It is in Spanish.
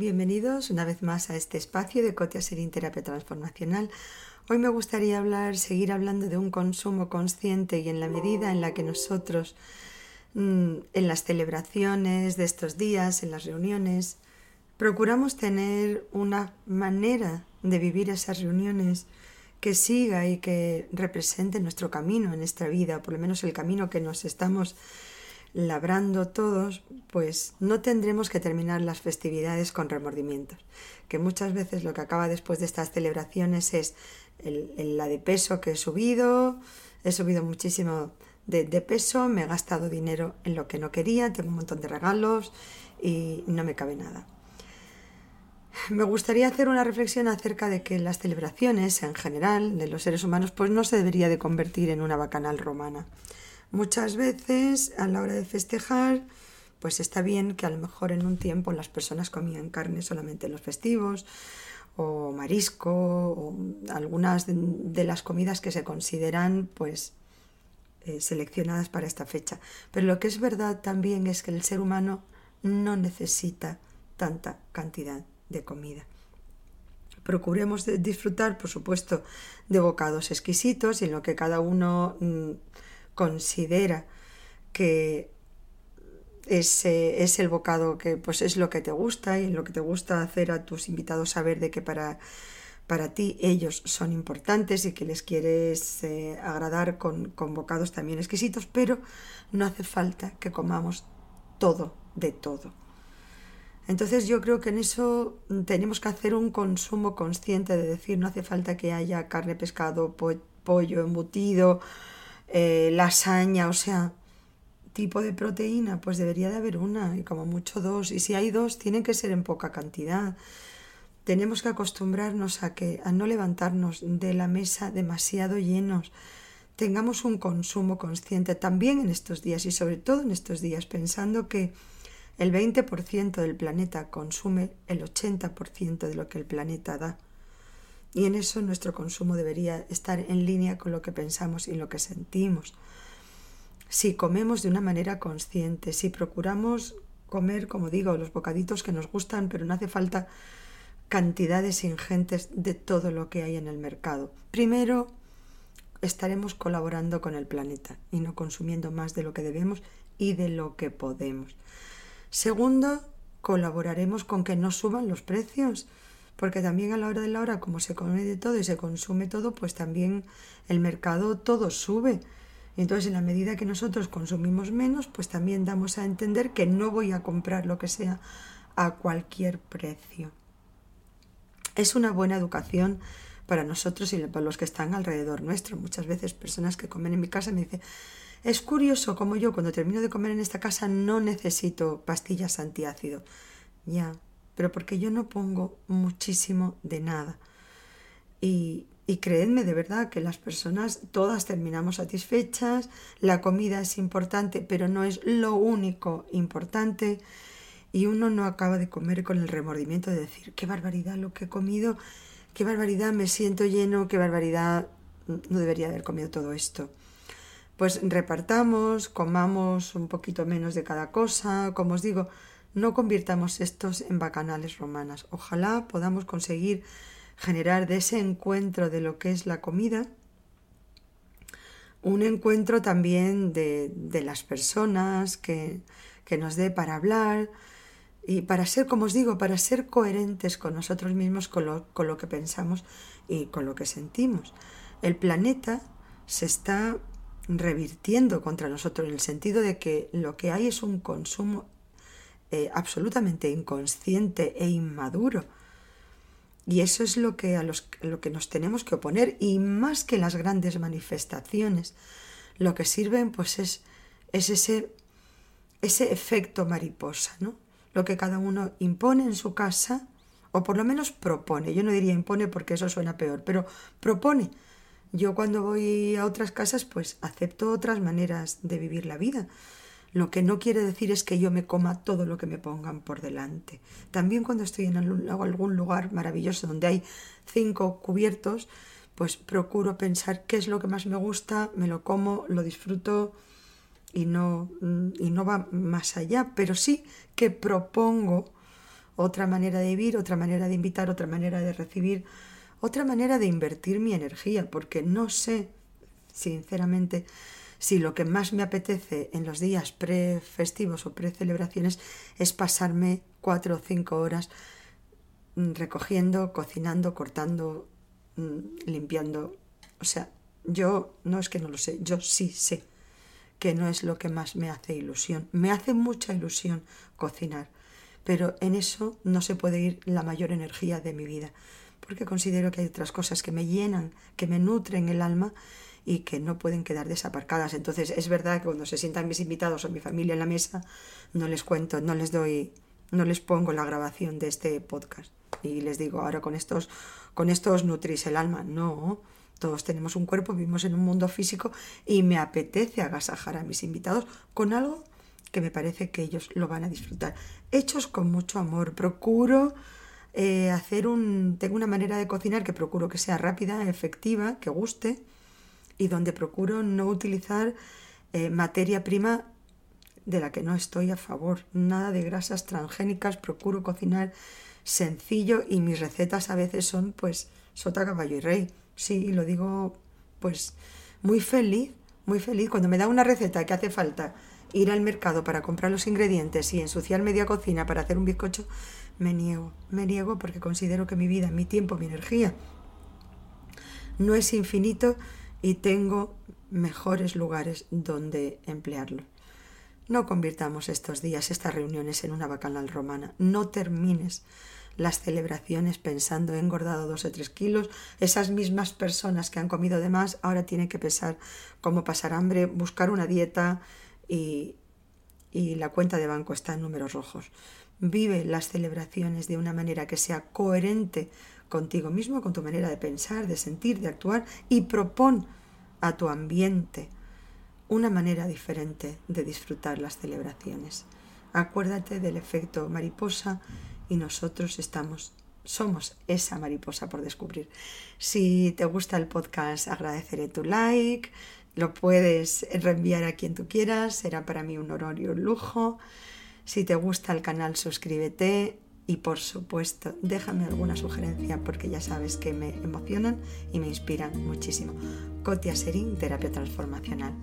Bienvenidos una vez más a este espacio de Cotia Serín Terapia Transformacional. Hoy me gustaría hablar, seguir hablando de un consumo consciente y en la medida en la que nosotros, mm, en las celebraciones de estos días, en las reuniones, procuramos tener una manera de vivir esas reuniones que siga y que represente nuestro camino en nuestra vida, por lo menos el camino que nos estamos labrando todos, pues no tendremos que terminar las festividades con remordimientos, que muchas veces lo que acaba después de estas celebraciones es la de peso que he subido, he subido muchísimo de, de, peso, me he gastado dinero en lo que no quería, tengo un montón de regalos y no me cabe nada. Me gustaría hacer una reflexión acerca de que las celebraciones en general de los seres humanos pues no se debería de convertir en una bacanal romana. Muchas veces a la hora de festejar, pues está bien que a lo mejor en un tiempo las personas comían carne solamente en los festivos, o marisco, o algunas de, las comidas que se consideran pues eh, seleccionadas para esta fecha. Pero lo que es verdad también es que el ser humano no necesita tanta cantidad de comida. Procuremos disfrutar, por supuesto, de bocados exquisitos y en lo que cada uno mm, considera que ese es el bocado que pues es lo que te gusta y lo que te gusta hacer a tus invitados saber de que para, para ti ellos son importantes y que les quieres eh, agradar con, con bocados también exquisitos, pero no hace falta que comamos todo de todo. Entonces yo creo que en eso tenemos que hacer un consumo consciente de decir no hace falta que haya carne, pescado, pollo, embutido, eh, lasaña, o sea, tipo de proteína, pues debería de haber una y como mucho dos. Y si hay dos, tienen que ser en poca cantidad. Tenemos que acostumbrarnos a que a no levantarnos de la mesa demasiado llenos. Tengamos un consumo consciente también en estos días y sobre todo en estos días, pensando que el 20% del planeta consume el 80% de lo que el planeta da. Y en eso nuestro consumo debería estar en línea con lo que pensamos y lo que sentimos. Si comemos de una manera consciente, si procuramos comer, como digo, los bocaditos que nos gustan, pero no hace falta cantidades ingentes de todo lo que hay en el mercado. Primero, estaremos colaborando con el planeta y no consumiendo más de lo que debemos y de lo que podemos. Segundo, colaboraremos con que no suban los precios porque también a la hora de la hora, como se come de todo y se consume todo, pues también el mercado todo sube. Entonces, en la medida que nosotros consumimos menos, pues también damos a entender que no voy a comprar lo que sea a cualquier precio. Es una buena educación para nosotros y para los que están alrededor nuestro. Muchas veces personas que comen en mi casa me dicen, es curioso como yo cuando termino de comer en esta casa no necesito pastillas antiácido. Ya, pero porque yo no pongo muchísimo de nada. Y, y creedme de verdad que las personas todas terminamos satisfechas, la comida es importante, pero no es lo único importante. Y uno no acaba de comer con el remordimiento de decir, qué barbaridad lo que he comido, qué barbaridad me siento lleno, qué barbaridad no debería haber comido todo esto. Pues repartamos, comamos un poquito menos de cada cosa, como os digo, no convirtamos estos en bacanales romanas. Ojalá podamos conseguir generar de ese encuentro de lo que es la comida un encuentro también de, las personas que, nos dé para hablar y para ser, como os digo, para ser coherentes con nosotros mismos, con lo, con lo que pensamos y con lo que sentimos. El planeta se está revirtiendo contra nosotros en el sentido de que lo que hay es un consumo eh, absolutamente inconsciente e inmaduro. Y eso es lo que, a lo que nos tenemos que oponer. Y más que las grandes manifestaciones, lo que sirven pues es, es ese, ese efecto mariposa, ¿no? Lo que cada uno impone en su casa, o por lo menos propone. Yo no diría impone porque eso suena peor, pero propone. Yo cuando voy a otras casas, pues acepto otras maneras de vivir la vida. Lo que no quiere decir es que yo me coma todo lo que me pongan por delante. También cuando estoy en algún lugar maravilloso donde hay cinco cubiertos, pues procuro pensar qué es lo que más me gusta, me lo como, lo disfruto y no, y no va más allá, pero sí que propongo otra manera de vivir, otra manera de invitar, otra manera de recibir, otra manera de invertir mi energía, porque no sé, sinceramente, si lo que más me apetece en los días pre-festivos o pre-celebraciones es pasarme cuatro o cinco horas mm, recogiendo, cocinando, cortando, mm, limpiando. O sea, yo no es que no lo sé, yo sí sé que no es lo que más me hace ilusión. Me hace mucha ilusión cocinar, pero en eso no se puede ir la mayor energía de mi vida, porque considero que hay otras cosas que me llenan, que me nutren el alma y que no pueden quedar desaparcadas. Entonces es verdad que cuando se sientan mis invitados o mi familia en la mesa, no les cuento, no les doy, no les pongo la grabación de este podcast y les digo, ahora con estos, con estos nutrís el alma. No, todos tenemos un cuerpo, vivimos en un mundo físico y me apetece agasajar a mis invitados con algo que me parece que ellos lo van a disfrutar. Hechos con mucho amor. Procuro eh, hacer un... Tengo una manera de cocinar que procuro que sea rápida, efectiva, que guste y donde procuro no utilizar eh, materia prima de la que no estoy a favor. Nada de grasas transgénicas, procuro cocinar sencillo y mis recetas a veces son pues sota, caballo y rey. Sí, lo digo pues muy feliz, muy feliz. Cuando me da una receta que hace falta ir al mercado para comprar los ingredientes y ensuciar media cocina para hacer un bizcocho, me niego. Me niego porque considero que mi vida, mi tiempo, mi energía no es infinito y tengo mejores lugares donde emplearlo. No convirtamos estos días, estas reuniones en una bacanal romana. No termines las celebraciones pensando he engordado dos o tres kilos. Esas mismas personas que han comido de más ahora tienen que pensar cómo pasar hambre, buscar una dieta y, y la cuenta de banco está en números rojos. Vive las celebraciones de una manera que sea coherente contigo mismo, con tu manera de pensar, de sentir, de actuar y propon a tu ambiente una manera diferente de disfrutar las celebraciones. Acuérdate del efecto mariposa y nosotros estamos somos esa mariposa por descubrir. Si te gusta el podcast, agradeceré tu like, lo puedes reenviar a quien tú quieras, será para mí un honor y un lujo. Si te gusta el canal, suscríbete y por supuesto, déjame alguna sugerencia porque ya sabes que me emocionan y me inspiran muchísimo. Cotia Serín, terapia transformacional.